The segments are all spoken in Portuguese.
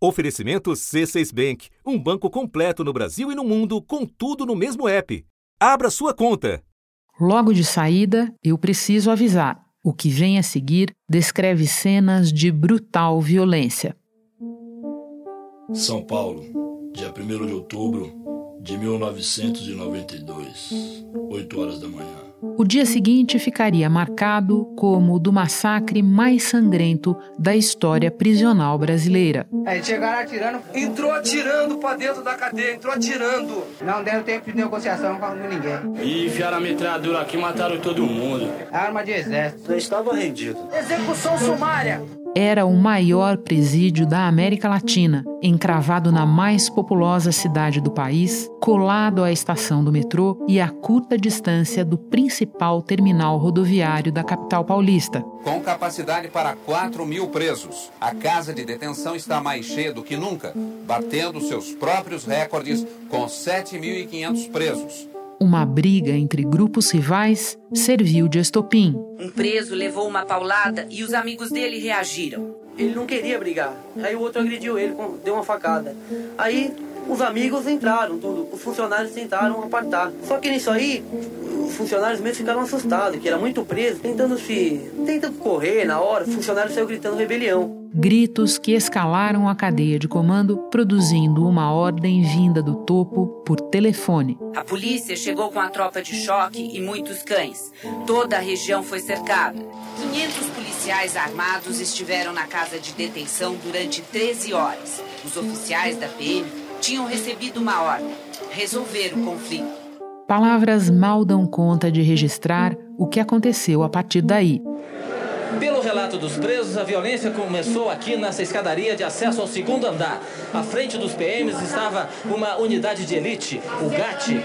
Oferecimento C6 Bank, um banco completo no Brasil e no mundo, com tudo no mesmo app. Abra sua conta. Logo de saída, eu preciso avisar. O que vem a seguir descreve cenas de brutal violência. São Paulo, dia 1 de outubro de 1992, 8 horas da manhã. O dia seguinte ficaria marcado como o do massacre mais sangrento da história prisional brasileira. Aí chegaram atirando. Entrou atirando pra dentro da cadeia, entrou atirando. Não deram tempo de negociação com ninguém. E enfiaram a metralhadora aqui mataram todo mundo. Arma de exército. Eu estava rendido. Execução sumária era o maior presídio da América Latina, encravado na mais populosa cidade do país, colado à estação do metrô e a curta distância do principal terminal rodoviário da capital paulista. Com capacidade para 4 mil presos, a casa de detenção está mais cheia do que nunca, batendo seus próprios recordes com 7.500 presos uma briga entre grupos rivais serviu de estopim. Um preso levou uma paulada e os amigos dele reagiram. Ele não queria brigar. Aí o outro agrediu ele, deu uma facada. Aí os amigos entraram, tudo. Os funcionários tentaram apartar. Só que nisso aí, os funcionários mesmo ficaram assustados, que era muito preso, tentando se. tentando correr na hora, o funcionário saiu gritando rebelião. Gritos que escalaram a cadeia de comando, produzindo uma ordem vinda do topo por telefone. A polícia chegou com a tropa de choque e muitos cães. Toda a região foi cercada. 500 policiais armados estiveram na casa de detenção durante 13 horas. Os oficiais da PM tinham recebido uma ordem: resolver o conflito. Palavras mal dão conta de registrar o que aconteceu a partir daí. Pelo relato dos presos, a violência começou aqui nessa escadaria de acesso ao segundo andar. À frente dos PMs estava uma unidade de elite, o GAT,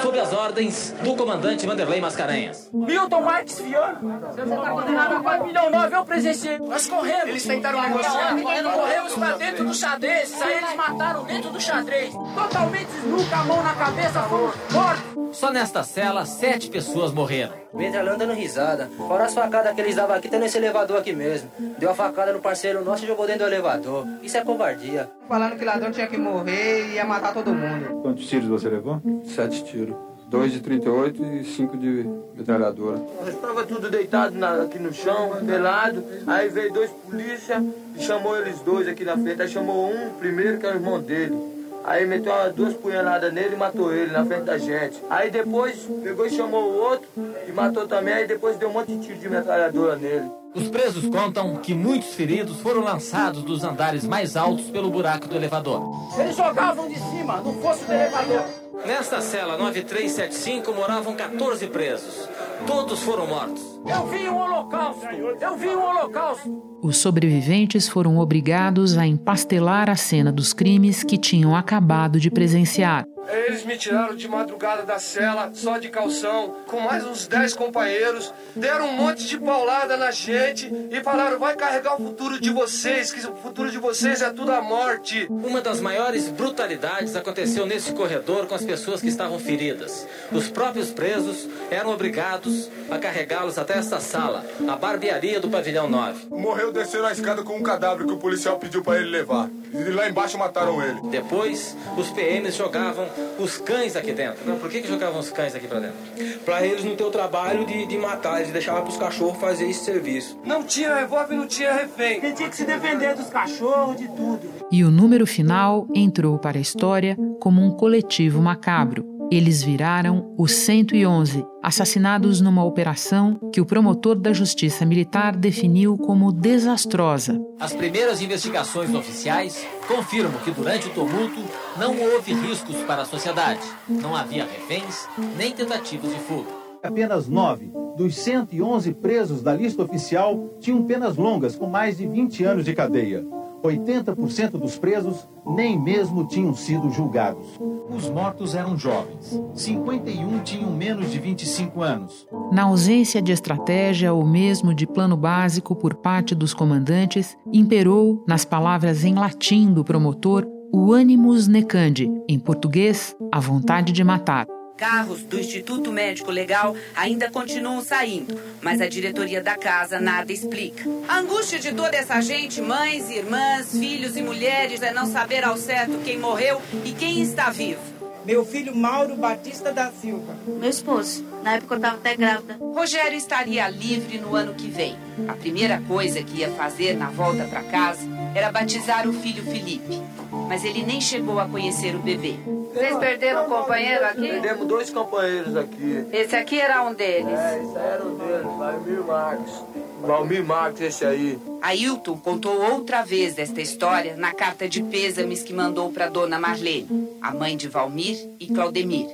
sob as ordens do comandante Vanderlei Mascarenhas. Milton Marques Viana, você está condenado a 4 milhões 9, eu presenciei. Nós corremos. Eles tentaram negociar. Corremos para dentro do xadrez, aí eles mataram dentro do xadrez. Totalmente nunca a mão na cabeça, foram mortos. Só nesta cela, sete pessoas morreram. Metralhando dando risada. Fora as facadas que eles davam aqui, tá nesse elevador aqui mesmo. Deu a facada no parceiro nosso e jogou dentro do elevador. Isso é covardia. Falando que ladrão tinha que morrer e ia matar todo mundo. Quantos tiros você levou? Sete tiros. Dois de 38 e cinco de metralhadora. Nós estava tudo deitado na, aqui no chão, pelado. Aí veio dois polícia e chamou eles dois aqui na frente. Aí chamou um primeiro, que era o irmão dele. Aí meteu duas punhaladas nele e matou ele na frente da gente. Aí depois pegou e chamou o outro e matou também. Aí depois deu um monte de tiro de metralhadora nele. Os presos contam que muitos feridos foram lançados dos andares mais altos pelo buraco do elevador. Eles jogavam de cima, no fosso do elevador. Nesta cela 9375 moravam 14 presos. Todos foram mortos. Eu vi um holocausto! Eu vi um holocausto! Os sobreviventes foram obrigados a empastelar a cena dos crimes que tinham acabado de presenciar. Eles me tiraram de madrugada da cela, só de calção, com mais uns 10 companheiros, deram um monte de paulada na gente e falaram: vai carregar o futuro de vocês, que o futuro de vocês é tudo a morte. Uma das maiores brutalidades aconteceu nesse corredor com as pessoas que estavam feridas. Os próprios presos eram obrigados a carregá-los até esta sala, a barbearia do pavilhão 9. Morreu descendo a escada com um cadáver que o policial pediu para ele levar. E lá embaixo mataram ele. Depois, os PMs jogavam os cães aqui dentro. Por que, que jogavam os cães aqui para dentro? Para eles não ter o trabalho de, de matar, eles deixavam para os cachorros fazer esse serviço. Não tinha revólver, não tinha refém. Ele tinha que se defender dos cachorros, de tudo. E o número final entrou para a história como um coletivo macabro eles viraram os 111, assassinados numa operação que o promotor da Justiça Militar definiu como desastrosa. As primeiras investigações oficiais confirmam que durante o tumulto não houve riscos para a sociedade. Não havia reféns nem tentativas de fuga. Apenas nove dos 111 presos da lista oficial tinham penas longas, com mais de 20 anos de cadeia. 80% dos presos nem mesmo tinham sido julgados. Os mortos eram jovens. 51 tinham menos de 25 anos. Na ausência de estratégia ou mesmo de plano básico por parte dos comandantes, imperou, nas palavras em latim do promotor, o animus necandi, em português, a vontade de matar. Carros do Instituto Médico Legal ainda continuam saindo, mas a diretoria da casa nada explica. A angústia de toda essa gente, mães, irmãs, filhos e mulheres, é não saber ao certo quem morreu e quem está vivo. Meu filho Mauro Batista da Silva. Meu esposo. Na época eu estava até grávida. Rogério estaria livre no ano que vem. A primeira coisa que ia fazer na volta para casa era batizar o filho Felipe. Mas ele nem chegou a conhecer o bebê. Vocês perderam um companheiro aqui? Perdemos dois companheiros aqui. Esse aqui era um deles? É, esse aí era um deles, Valmir Marques. Valmir Marques, esse aí. Ailton contou outra vez desta história na carta de pêsames que mandou para dona Marlene, a mãe de Valmir e Claudemir.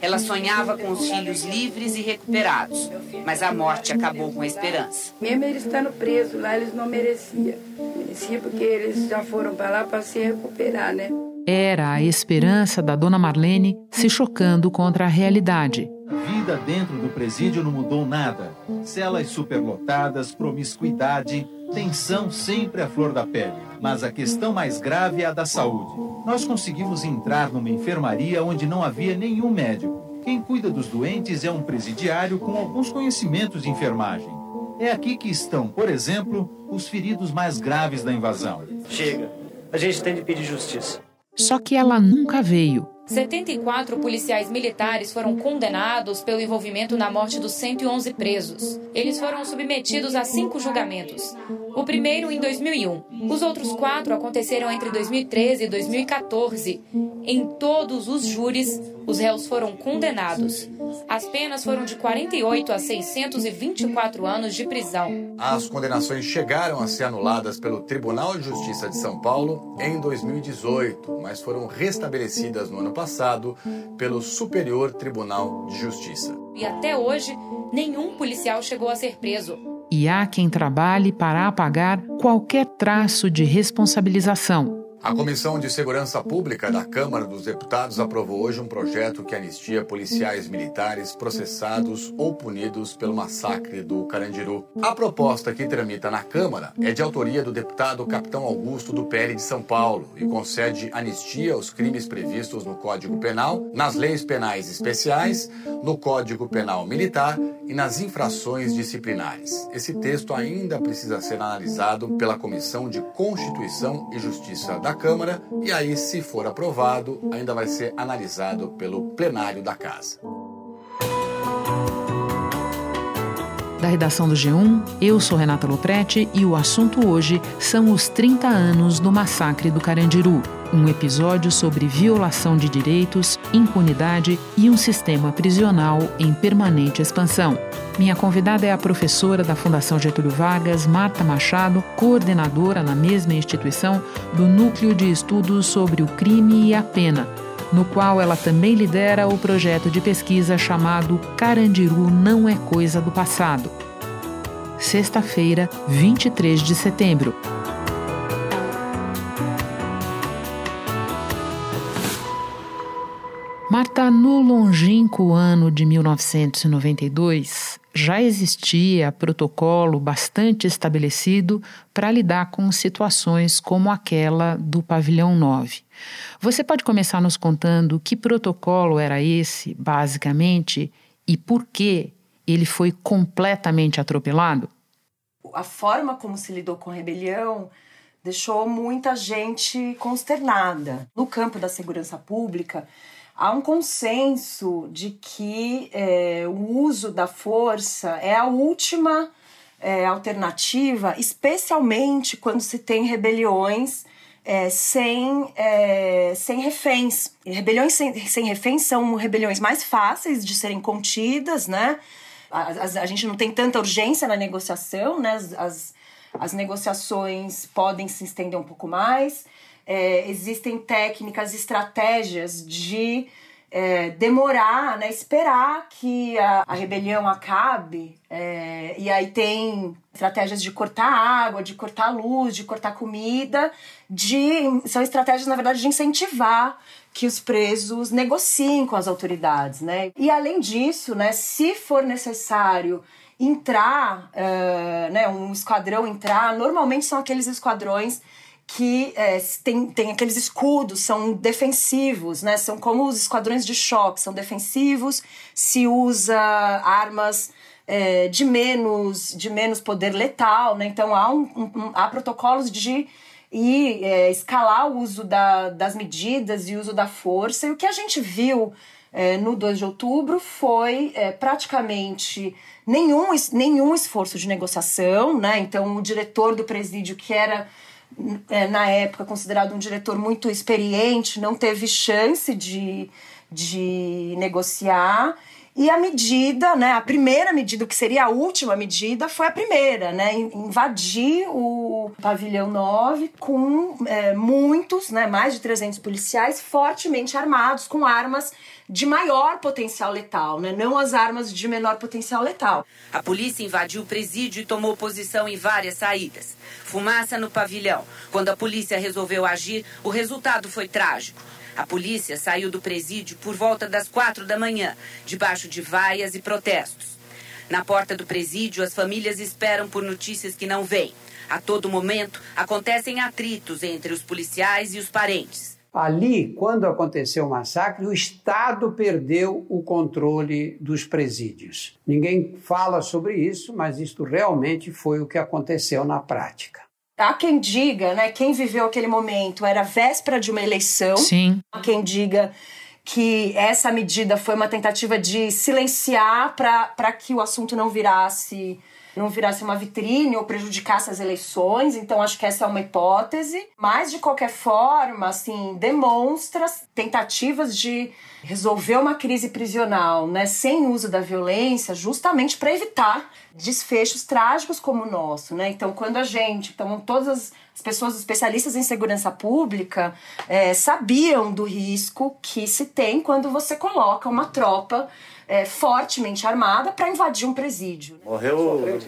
Ela sonhava com os filhos livres e recuperados, mas a morte acabou com a esperança. Mesmo eles estando presos lá, eles não mereciam. Merecia porque eles já foram para lá para se recuperar, né? Era a esperança da dona Marlene se chocando contra a realidade. A vida dentro do presídio não mudou nada. Celas superlotadas, promiscuidade, tensão sempre à flor da pele. Mas a questão mais grave é a da saúde. Nós conseguimos entrar numa enfermaria onde não havia nenhum médico. Quem cuida dos doentes é um presidiário com alguns conhecimentos de enfermagem. É aqui que estão, por exemplo, os feridos mais graves da invasão. Chega. A gente tem de pedir justiça. Só que ela nunca veio. 74 policiais militares foram condenados pelo envolvimento na morte dos 111 presos. Eles foram submetidos a cinco julgamentos. O primeiro em 2001. Os outros quatro aconteceram entre 2013 e 2014. Em todos os júris, os réus foram condenados. As penas foram de 48 a 624 anos de prisão. As condenações chegaram a ser anuladas pelo Tribunal de Justiça de São Paulo em 2018, mas foram restabelecidas no ano passado pelo Superior Tribunal de Justiça. E até hoje, nenhum policial chegou a ser preso. E há quem trabalhe para apagar qualquer traço de responsabilização. A Comissão de Segurança Pública da Câmara dos Deputados aprovou hoje um projeto que anistia policiais militares processados ou punidos pelo massacre do Carandiru. A proposta que tramita na Câmara é de autoria do deputado Capitão Augusto do PL de São Paulo e concede anistia aos crimes previstos no Código Penal, nas leis penais especiais, no Código Penal Militar e nas infrações disciplinares. Esse texto ainda precisa ser analisado pela Comissão de Constituição e Justiça da Câmara e aí, se for aprovado, ainda vai ser analisado pelo plenário da Casa. Da redação do G1, eu sou Renata Loprete e o assunto hoje são os 30 anos do massacre do Carandiru. Um episódio sobre violação de direitos, impunidade e um sistema prisional em permanente expansão. Minha convidada é a professora da Fundação Getúlio Vargas, Marta Machado, coordenadora na mesma instituição do Núcleo de Estudos sobre o Crime e a Pena, no qual ela também lidera o projeto de pesquisa chamado Carandiru Não é Coisa do Passado. Sexta-feira, 23 de setembro. Marta, no longínquo ano de 1992, já existia protocolo bastante estabelecido para lidar com situações como aquela do pavilhão 9. Você pode começar nos contando que protocolo era esse, basicamente, e por que ele foi completamente atropelado? A forma como se lidou com a rebelião deixou muita gente consternada. No campo da segurança pública, há um consenso de que é, o uso da força é a última é, alternativa, especialmente quando se tem rebeliões é, sem, é, sem reféns. E rebeliões sem, sem reféns são rebeliões mais fáceis de serem contidas, né? A, a, a gente não tem tanta urgência na negociação, né? As, as, as negociações podem se estender um pouco mais. É, existem técnicas, estratégias de é, demorar, né, esperar que a, a rebelião acabe. É, e aí tem estratégias de cortar água, de cortar luz, de cortar comida, de são estratégias na verdade de incentivar que os presos negociem com as autoridades, né? E além disso, né, se for necessário entrar, uh, né, um esquadrão entrar, normalmente são aqueles esquadrões que é, tem, tem aqueles escudos, são defensivos, né? São como os esquadrões de choque, são defensivos, se usa armas é, de, menos, de menos poder letal, né? Então há, um, um, há protocolos de e é, escalar o uso da, das medidas e uso da força. E o que a gente viu é, no 2 de outubro foi é, praticamente nenhum, nenhum esforço de negociação, né? Então, o diretor do presídio, que era na época considerado um diretor muito experiente, não teve chance de, de negociar. E a medida, né, a primeira medida, que seria a última medida, foi a primeira, né, invadir o pavilhão 9 com é, muitos, né, mais de 300 policiais fortemente armados, com armas de maior potencial letal, né, não as armas de menor potencial letal. A polícia invadiu o presídio e tomou posição em várias saídas. Fumaça no pavilhão. Quando a polícia resolveu agir, o resultado foi trágico. A polícia saiu do presídio por volta das quatro da manhã, debaixo de vaias e protestos. Na porta do presídio, as famílias esperam por notícias que não vêm. A todo momento, acontecem atritos entre os policiais e os parentes. Ali, quando aconteceu o massacre, o Estado perdeu o controle dos presídios. Ninguém fala sobre isso, mas isto realmente foi o que aconteceu na prática. Há quem diga, né, quem viveu aquele momento era véspera de uma eleição. Sim. Há quem diga que essa medida foi uma tentativa de silenciar para que o assunto não virasse não virasse uma vitrine ou prejudicasse as eleições. Então acho que essa é uma hipótese, mas de qualquer forma, assim, demonstra tentativas de resolver uma crise prisional, né, sem uso da violência, justamente para evitar desfechos trágicos como o nosso, né? Então, quando a gente, então todas as, pessoas especialistas em segurança pública é, sabiam do risco que se tem quando você coloca uma tropa é, fortemente armada para invadir um presídio. Morreu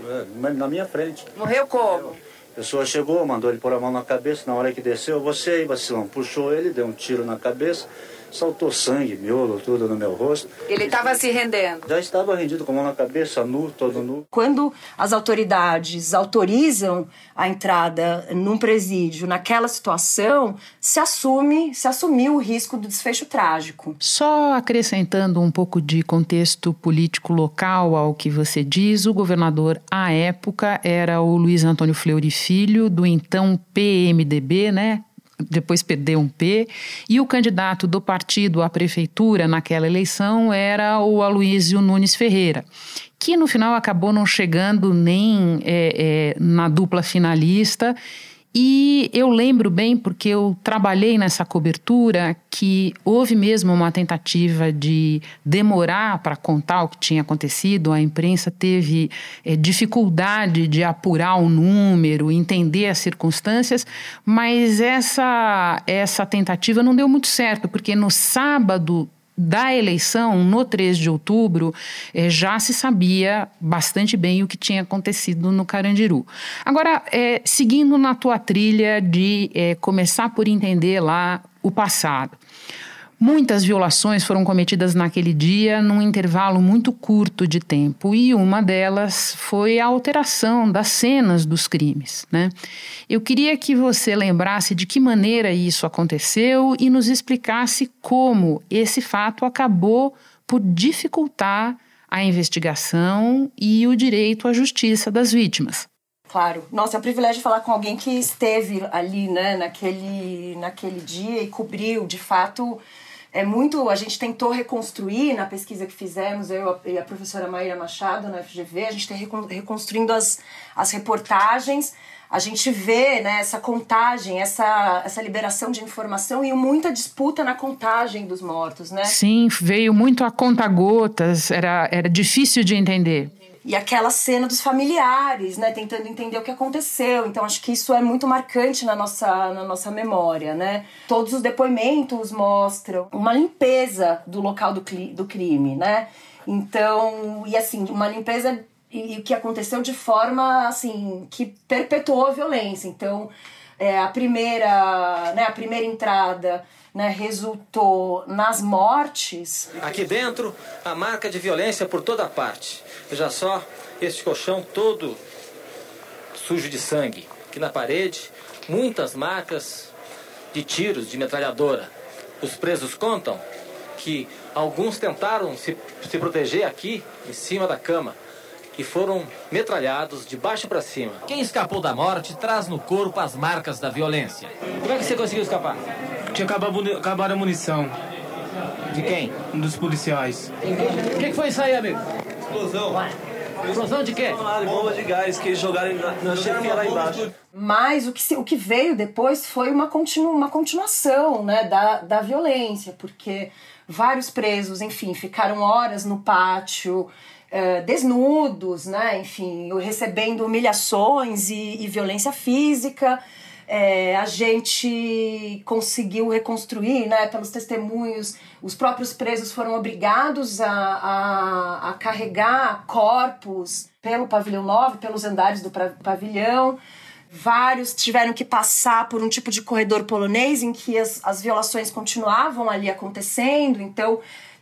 é, na minha frente. Morreu como? A pessoa chegou, mandou ele pôr a mão na cabeça, na hora que desceu, você aí, vacilão, puxou ele, deu um tiro na cabeça, saltou sangue, miolo, tudo no meu rosto. Ele estava se rendendo? Já estava rendido, com a mão na cabeça, nu, todo nu. Quando as autoridades autorizam a entrada num presídio naquela situação, se assume, se assumiu o risco do desfecho trágico. Só acrescentando um pouco de contexto político local ao que você diz, o governador à época era o Luiz Antônio Fleury Filho, do então PMDB, né? Depois perdeu um P, e o candidato do partido à prefeitura naquela eleição era o Aloísio Nunes Ferreira, que no final acabou não chegando nem é, é, na dupla finalista e eu lembro bem, porque eu trabalhei nessa cobertura, que houve mesmo uma tentativa de demorar para contar o que tinha acontecido. A imprensa teve é, dificuldade de apurar o número, entender as circunstâncias, mas essa, essa tentativa não deu muito certo, porque no sábado da eleição, no 3 de outubro, eh, já se sabia bastante bem o que tinha acontecido no Carandiru. Agora, eh, seguindo na tua trilha de eh, começar por entender lá o passado. Muitas violações foram cometidas naquele dia num intervalo muito curto de tempo e uma delas foi a alteração das cenas dos crimes. Né? Eu queria que você lembrasse de que maneira isso aconteceu e nos explicasse como esse fato acabou por dificultar a investigação e o direito à justiça das vítimas. Claro. Nossa, é um privilégio falar com alguém que esteve ali, né, naquele, naquele dia e cobriu, de fato, é muito. A gente tentou reconstruir na pesquisa que fizemos, eu e a professora Maíra Machado na FGV, a gente tem reconstruindo as, as reportagens. A gente vê né, essa contagem, essa, essa liberação de informação e muita disputa na contagem dos mortos, né? Sim, veio muito a conta-gotas, era, era difícil de entender e aquela cena dos familiares, né, tentando entender o que aconteceu. Então acho que isso é muito marcante na nossa, na nossa memória, né? Todos os depoimentos mostram uma limpeza do local do, do crime, né? Então, e assim, uma limpeza e o que aconteceu de forma assim que perpetuou a violência. Então, é, a primeira, né, a primeira entrada né, resultou nas mortes. Aqui dentro, a marca de violência por toda parte. Veja só, este colchão todo sujo de sangue. Aqui na parede, muitas marcas de tiros de metralhadora. Os presos contam que alguns tentaram se, se proteger aqui, em cima da cama, e foram metralhados de baixo para cima. Quem escapou da morte traz no corpo as marcas da violência. Como é que você conseguiu escapar? Tinha acabado, acabado a munição. De quem? Um dos policiais. O que, que foi isso aí, amigo? Explosão. Explosão de quê? Bomba de gás que eles jogaram na, na chefia lá embaixo. Mas o que, se, o que veio depois foi uma, continu, uma continuação né, da, da violência, porque vários presos, enfim, ficaram horas no pátio, uh, desnudos, né, enfim, recebendo humilhações e, e violência física. É, a gente conseguiu reconstruir, né, pelos testemunhos, os próprios presos foram obrigados a, a, a carregar corpos pelo pavilhão 9, pelos andares do pavilhão. Vários tiveram que passar por um tipo de corredor polonês em que as, as violações continuavam ali acontecendo. Então,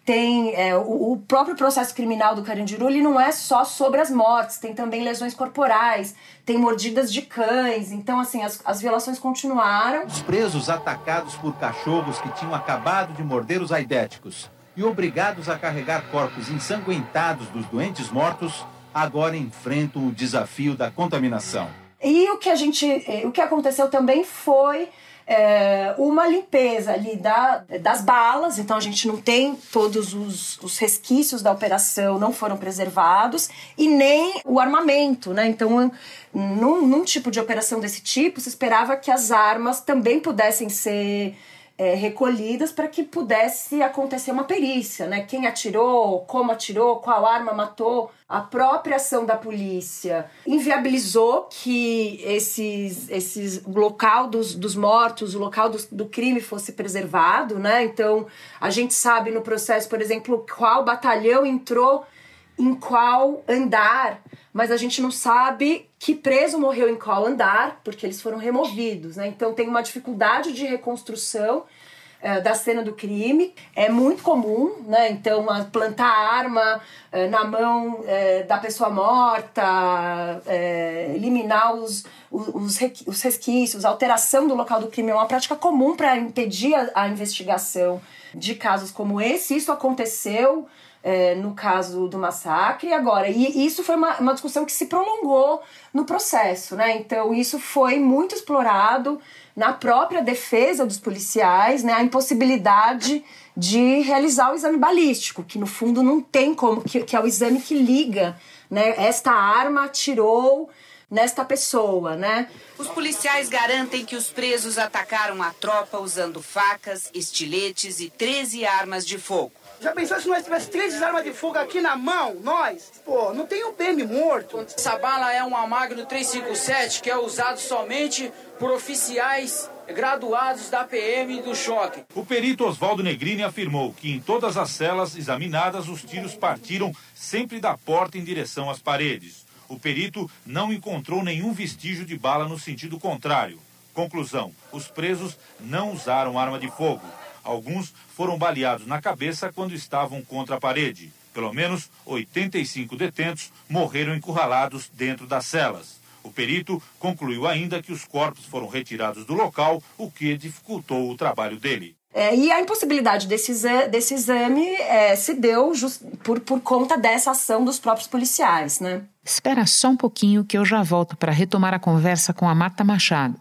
tem é, o, o, próprio processo criminal do Carandiru ele não é só sobre as mortes, tem também lesões corporais, tem mordidas de cães, então assim, as, as violações continuaram. Os presos atacados por cachorros que tinham acabado de morder os aidéticos e obrigados a carregar corpos ensanguentados dos doentes mortos, agora enfrentam o desafio da contaminação. E o que a gente, eh, o que aconteceu também foi é, uma limpeza ali da, das balas, então a gente não tem todos os, os resquícios da operação, não foram preservados, e nem o armamento, né? Então, num, num tipo de operação desse tipo, se esperava que as armas também pudessem ser é, recolhidas para que pudesse acontecer uma perícia, né? Quem atirou, como atirou, qual arma matou. A própria ação da polícia inviabilizou que esses, esses, local dos, dos mortos, o local do, do crime fosse preservado, né? Então, a gente sabe no processo, por exemplo, qual batalhão entrou em qual andar, mas a gente não sabe que preso morreu em qual andar, porque eles foram removidos, né? Então tem uma dificuldade de reconstrução é, da cena do crime. É muito comum, né? Então, plantar arma é, na mão é, da pessoa morta, eliminar os, os, os resquícios, alteração do local do crime é uma prática comum para impedir a, a investigação de casos como esse. Isso aconteceu é, no caso do massacre agora. E isso foi uma, uma discussão que se prolongou no processo, né? Então, isso foi muito explorado na própria defesa dos policiais, né? A impossibilidade de realizar o exame balístico, que no fundo não tem como, que, que é o exame que liga, né? Esta arma atirou nesta pessoa, né? Os policiais garantem que os presos atacaram a tropa usando facas, estiletes e 13 armas de fogo. Já pensou se nós tivéssemos três armas de fogo aqui na mão, nós? Pô, não tem um PM morto. Essa bala é uma Magno 357 que é usado somente por oficiais graduados da PM do choque. O perito Oswaldo Negrini afirmou que em todas as celas examinadas os tiros partiram sempre da porta em direção às paredes. O perito não encontrou nenhum vestígio de bala no sentido contrário. Conclusão: os presos não usaram arma de fogo. Alguns foram baleados na cabeça quando estavam contra a parede. Pelo menos 85 detentos morreram encurralados dentro das celas. O perito concluiu ainda que os corpos foram retirados do local, o que dificultou o trabalho dele. É, e a impossibilidade desse, desse exame é, se deu just, por, por conta dessa ação dos próprios policiais, né? Espera só um pouquinho que eu já volto para retomar a conversa com a Marta Machado.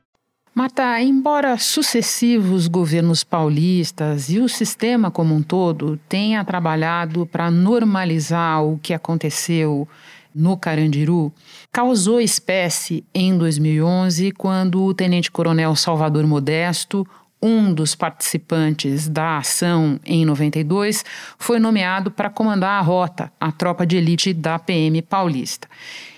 Marta, embora sucessivos governos paulistas e o sistema como um todo tenha trabalhado para normalizar o que aconteceu no Carandiru, causou espécie em 2011 quando o tenente-coronel Salvador Modesto, um dos participantes da ação em 92, foi nomeado para comandar a rota, a tropa de elite da PM paulista.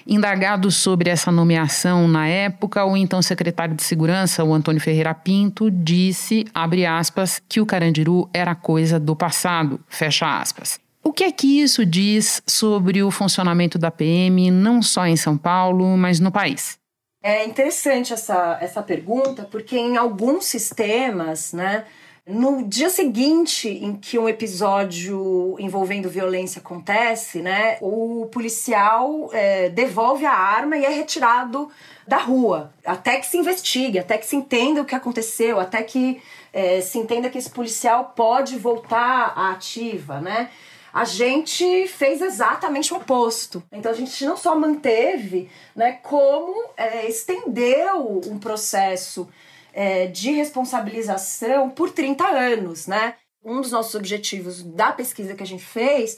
Indagado sobre essa nomeação na época, o então secretário de Segurança, o Antônio Ferreira Pinto, disse, abre aspas, que o Carandiru era coisa do passado, fecha aspas. O que é que isso diz sobre o funcionamento da PM, não só em São Paulo, mas no país? É interessante essa, essa pergunta, porque em alguns sistemas, né, no dia seguinte em que um episódio envolvendo violência acontece, né, o policial é, devolve a arma e é retirado da rua, até que se investigue, até que se entenda o que aconteceu, até que é, se entenda que esse policial pode voltar à ativa, né? A gente fez exatamente o oposto. Então a gente não só manteve, né, como é, estendeu um processo é, de responsabilização por 30 anos, né? Um dos nossos objetivos da pesquisa que a gente fez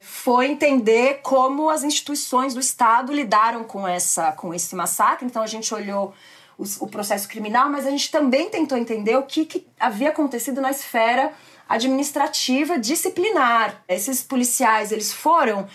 foi entender como as instituições do Estado lidaram com essa com esse massacre. Então a gente olhou o, processo criminal, mas a gente também tentou entender o que, que havia acontecido na esfera administrativa disciplinar. Esses policiais, eles foram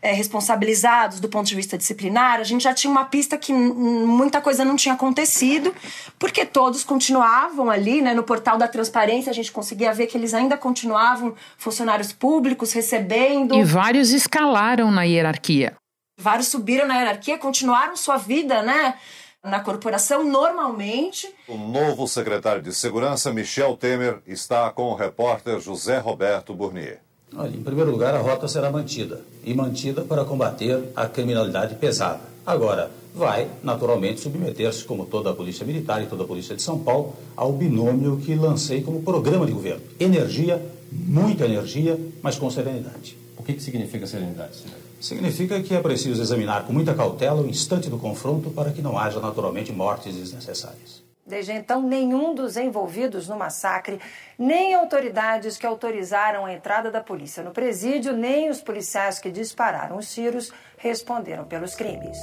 é, responsabilizados do ponto de vista disciplinar, a gente já tinha uma pista que muita coisa não tinha acontecido, porque todos continuavam ali, né, no portal da transparência, a gente conseguia ver que eles ainda continuavam funcionários públicos recebendo. E vários escalaram na hierarquia. Vários subiram na hierarquia, continuaram sua vida, né? Na corporação normalmente. O novo secretário de Segurança, Michel Temer, está com o repórter José Roberto Burnier. Olha, em primeiro lugar, a rota será mantida e mantida para combater a criminalidade pesada. Agora, vai naturalmente submeter-se, como toda a Polícia Militar e toda a Polícia de São Paulo, ao binômio que lancei como programa de governo: energia, muita energia, mas com serenidade. O que, que significa serenidade, senhor? Significa que é preciso examinar com muita cautela o instante do confronto para que não haja naturalmente mortes desnecessárias. Desde então, nenhum dos envolvidos no massacre, nem autoridades que autorizaram a entrada da polícia no presídio, nem os policiais que dispararam os tiros responderam pelos crimes.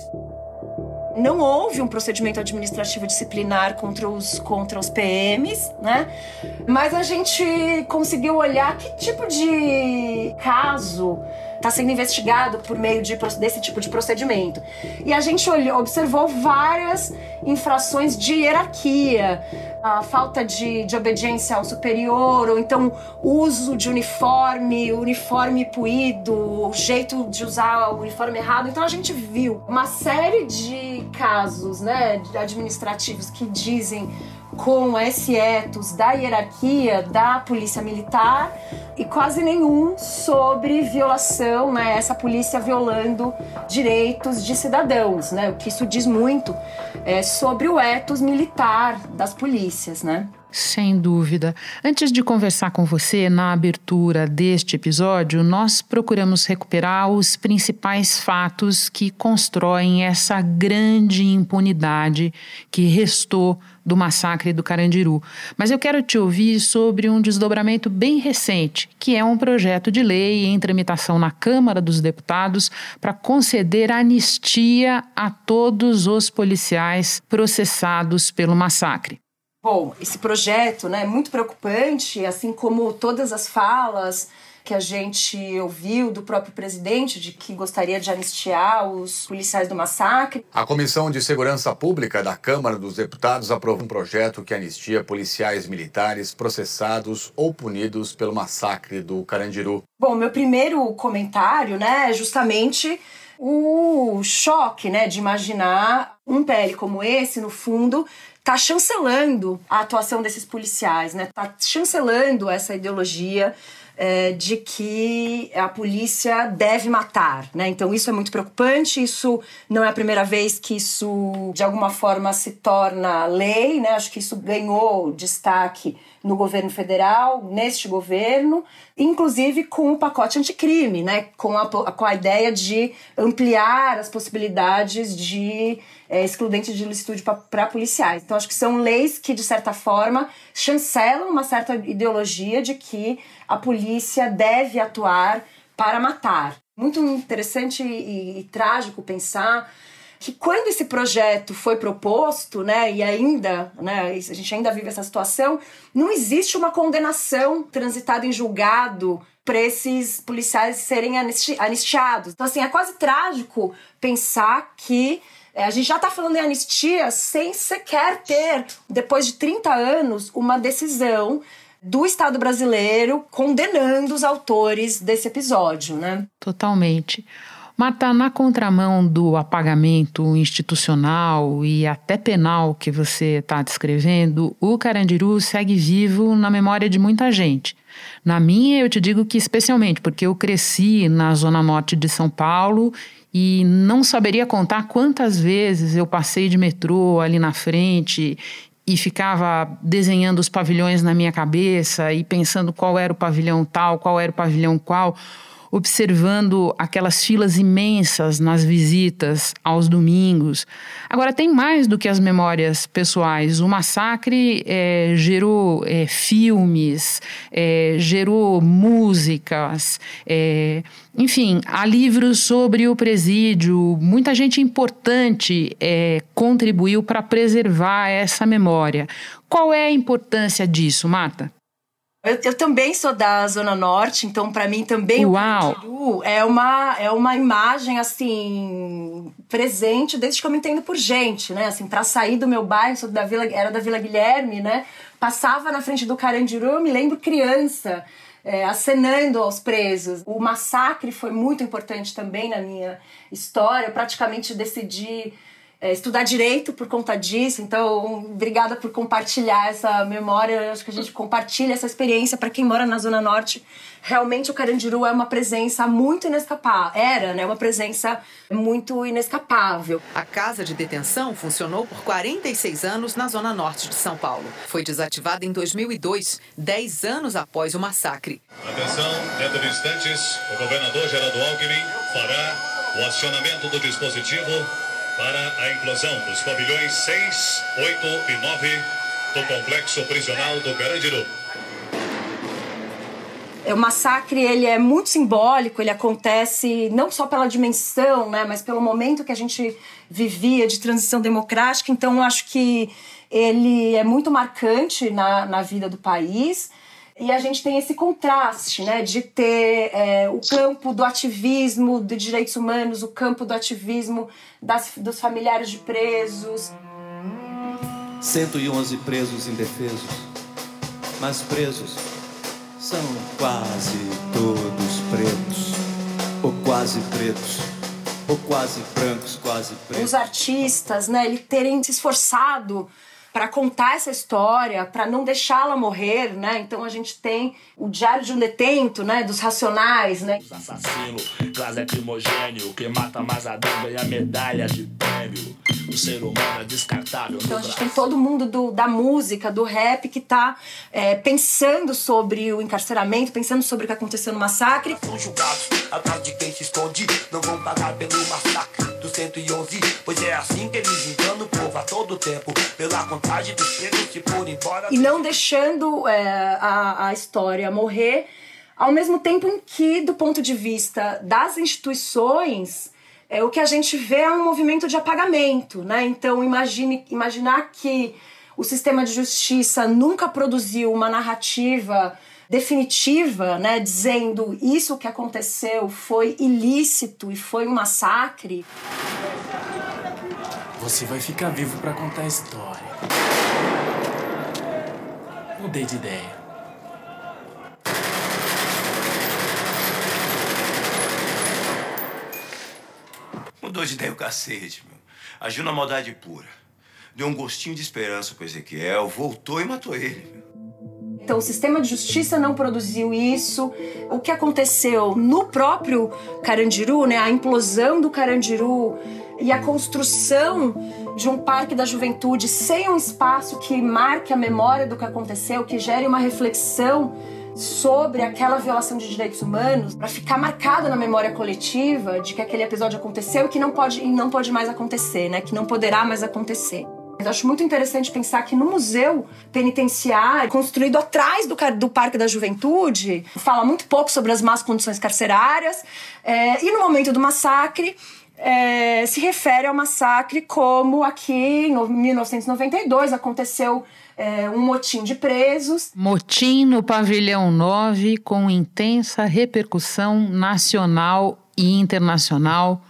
Não houve um procedimento administrativo disciplinar contra os, contra os PMs, né? Mas a gente conseguiu olhar que tipo de caso está sendo investigado por meio de, desse tipo de procedimento. E a gente olhou, observou várias infrações de hierarquia, a falta de, de obediência ao superior, ou então uso de uniforme, uniforme puído, o jeito de usar o uniforme errado. Então a gente viu uma série de casos né, administrativos que dizem com esse etos da hierarquia da polícia militar e quase nenhum sobre violação, né, essa polícia violando direitos de cidadãos, né, o que isso diz muito é, sobre o etos militar das polícias, né. Sem dúvida. Antes de conversar com você na abertura deste episódio, nós procuramos recuperar os principais fatos que constroem essa grande impunidade que restou do massacre do Carandiru. Mas eu quero te ouvir sobre um desdobramento bem recente, que é um projeto de lei em tramitação na Câmara dos Deputados para conceder anistia a todos os policiais processados pelo massacre. Bom, esse projeto né, é muito preocupante, assim como todas as falas que a gente ouviu do próprio presidente de que gostaria de anistiar os policiais do massacre. A Comissão de Segurança Pública da Câmara dos Deputados aprovou um projeto que anistia policiais militares processados ou punidos pelo massacre do Carandiru. Bom, meu primeiro comentário, né, é justamente o choque, né, de imaginar um PL como esse, no fundo, tá chancelando a atuação desses policiais, né? Tá chancelando essa ideologia é, de que a polícia deve matar, né? Então isso é muito preocupante. Isso não é a primeira vez que isso de alguma forma se torna lei, né? Acho que isso ganhou destaque no governo federal, neste governo, inclusive com o pacote anticrime, né? Com a, com a ideia de ampliar as possibilidades de é, excludente de licitude para policiais. Então, acho que são leis que, de certa forma, chancelam uma certa ideologia de que a polícia deve atuar para matar. Muito interessante e, e trágico pensar que quando esse projeto foi proposto, né, e ainda, né, a gente ainda vive essa situação, não existe uma condenação transitada em julgado para esses policiais serem anistiados. Então, assim, é quase trágico pensar que é, a gente já está falando em anistia sem sequer ter, depois de 30 anos, uma decisão do Estado brasileiro condenando os autores desse episódio, né? Totalmente. Marta, na contramão do apagamento institucional e até penal que você está descrevendo, o Carandiru segue vivo na memória de muita gente. Na minha, eu te digo que especialmente, porque eu cresci na zona norte de São Paulo e não saberia contar quantas vezes eu passei de metrô ali na frente e ficava desenhando os pavilhões na minha cabeça e pensando qual era o pavilhão tal, qual era o pavilhão qual observando aquelas filas imensas nas visitas aos domingos. Agora, tem mais do que as memórias pessoais. O massacre é, gerou é, filmes, é, gerou músicas, enfim, há livros sobre o presídio. Muita gente importante contribuiu para preservar essa memória. Qual é a importância disso, Marta? Eu, eu, também sou da Zona Norte, então para mim também Uau. o Carandiru é uma, é uma imagem assim presente desde que eu me entendo por gente, né? Assim, para sair do meu bairro, sou da Vila, era da Vila Guilherme, né? Passava na frente do Carandiru, eu me lembro criança. É, acenando aos presos. O massacre foi muito importante também na minha história. Eu praticamente decidi estudar direito por conta disso. Então, obrigada por compartilhar essa memória. Eu acho que a gente compartilha essa experiência para quem mora na Zona Norte. Realmente, o Carandiru é uma presença muito inescapável. Era, né? Uma presença muito inescapável. A casa de detenção funcionou por 46 anos na Zona Norte de São Paulo. Foi desativada em 2002, 10 anos após o massacre. Atenção, dentro de instantes, o governador Geraldo Alckmin fará o acionamento do dispositivo para a inclusão dos pavilhões 6, 8 e 9 do complexo prisional do Carandiru. É, o massacre ele é muito simbólico, ele acontece não só pela dimensão, né, mas pelo momento que a gente vivia de transição democrática. Então, acho que ele é muito marcante na, na vida do país. E a gente tem esse contraste, né, de ter é, o campo do ativismo de direitos humanos, o campo do ativismo das, dos familiares de presos. 111 presos indefesos, mas presos são quase todos pretos, ou quase pretos, ou quase brancos, quase pretos. Os artistas, né, eles terem se esforçado para contar essa história, para não deixá-la morrer, né? Então a gente tem o Diário de um Detento, né? Dos Racionais, né? Assassino, classe é primogênio, quem mata mais Adão ganha medalha de prêmio. O ser humano é descartável. Então a gente tem todo mundo do, da música, do rap, que tá é, pensando sobre o encarceramento, pensando sobre o que aconteceu no massacre. São julgados atrás de quem se esconde, não vão pagar pelo massacre do 111, pois é assim que eles enganam o povo a todo tempo, pela contagem dos presos se for embora. E não deixando é, a, a história morrer, ao mesmo tempo em que, do ponto de vista das instituições, é, o que a gente vê é um movimento de apagamento, né? Então imagine, imaginar que o sistema de justiça nunca produziu uma narrativa definitiva, né, dizendo isso que aconteceu foi ilícito e foi um massacre. Você vai ficar vivo para contar a história. Mudei de ideia. Mudou de ideia o cacete, meu. Agiu na maldade pura. Deu um gostinho de esperança pro Ezequiel, voltou e matou ele, meu. Então, o sistema de justiça não produziu isso. O que aconteceu no próprio Carandiru, né, a implosão do Carandiru e a construção de um parque da juventude sem um espaço que marque a memória do que aconteceu, que gere uma reflexão sobre aquela violação de direitos humanos, para ficar marcado na memória coletiva de que aquele episódio aconteceu e que não pode e não pode mais acontecer, né, que não poderá mais acontecer. Acho muito interessante pensar que no museu penitenciário, construído atrás do, do Parque da Juventude, fala muito pouco sobre as más condições carcerárias. É, e no momento do massacre, é, se refere ao massacre como aqui em 1992 aconteceu é, um motim de presos. Motim no pavilhão 9 com intensa repercussão nacional e internacional.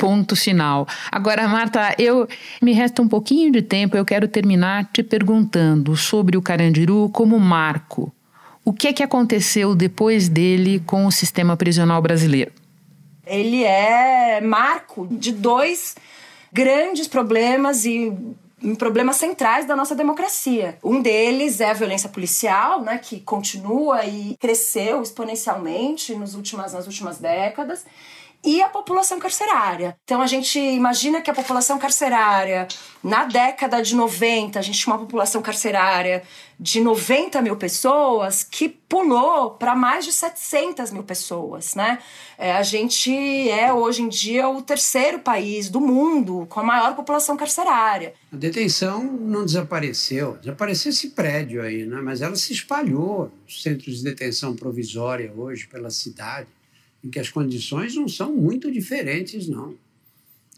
Ponto final. Agora, Marta, eu me resta um pouquinho de tempo. Eu quero terminar te perguntando sobre o Carandiru como marco. O que é que aconteceu depois dele com o sistema prisional brasileiro? Ele é marco de dois grandes problemas e problemas centrais da nossa democracia. Um deles é a violência policial, né, que continua e cresceu exponencialmente nos últimas, nas últimas décadas e a população carcerária. Então a gente imagina que a população carcerária, na década de 90, a gente tinha uma população carcerária de 90 mil pessoas que pulou para mais de 700 mil pessoas, né? É, a gente é hoje em dia o terceiro país do mundo com a maior população carcerária. A detenção não desapareceu, desapareceu esse prédio aí, né? Mas ela se espalhou, centros de detenção provisória hoje pela cidade em que as condições não são muito diferentes, não.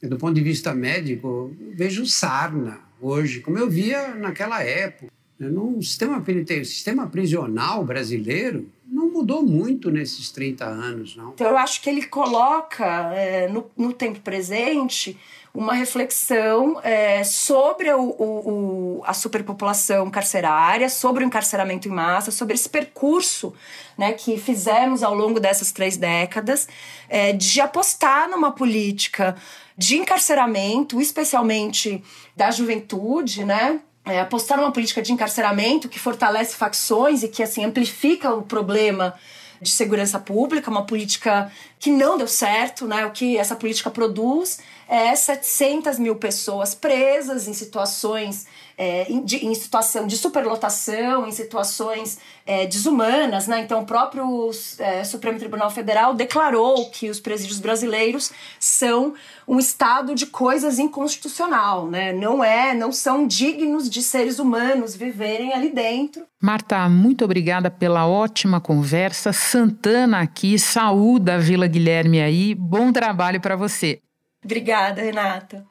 Do ponto de vista médico, vejo sarna hoje, como eu via naquela época. No sistema penitenciário, sistema prisional brasileiro não mudou muito nesses 30 anos, não. Então, eu acho que ele coloca é, no, no tempo presente uma reflexão é, sobre o, o, a superpopulação carcerária, sobre o encarceramento em massa, sobre esse percurso né, que fizemos ao longo dessas três décadas é, de apostar numa política de encarceramento, especialmente da juventude, né? É, apostar numa política de encarceramento que fortalece facções e que assim amplifica o problema de segurança pública, uma política que não deu certo, né? O que essa política produz é 700 mil pessoas presas em situações é, em, de, em, situação de superlotação, em situações é, desumanas, né? Então, o próprio é, Supremo Tribunal Federal declarou que os presídios brasileiros são um estado de coisas inconstitucional, né? Não é, não são dignos de seres humanos viverem ali dentro. Marta, muito obrigada pela ótima conversa. Santana aqui, saúda a Vila Guilherme aí. Bom trabalho para você. Obrigada, Renata.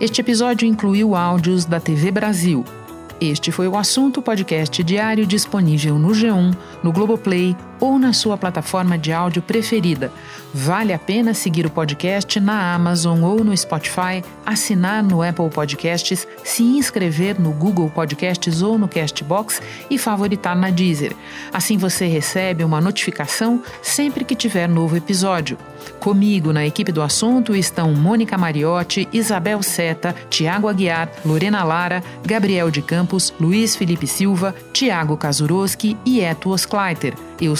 Este episódio incluiu áudios da TV Brasil. Este foi o assunto podcast diário disponível no G1, no Globoplay ou na sua plataforma de áudio preferida. Vale a pena seguir o podcast na Amazon ou no Spotify, assinar no Apple Podcasts, se inscrever no Google Podcasts ou no Castbox e favoritar na Deezer. Assim você recebe uma notificação sempre que tiver novo episódio. Comigo na equipe do assunto estão Mônica Mariotti, Isabel Seta, Tiago Aguiar, Lorena Lara, Gabriel de Campos, Luiz Felipe Silva, Tiago Kazuroski e Eto Oskleiter. Eu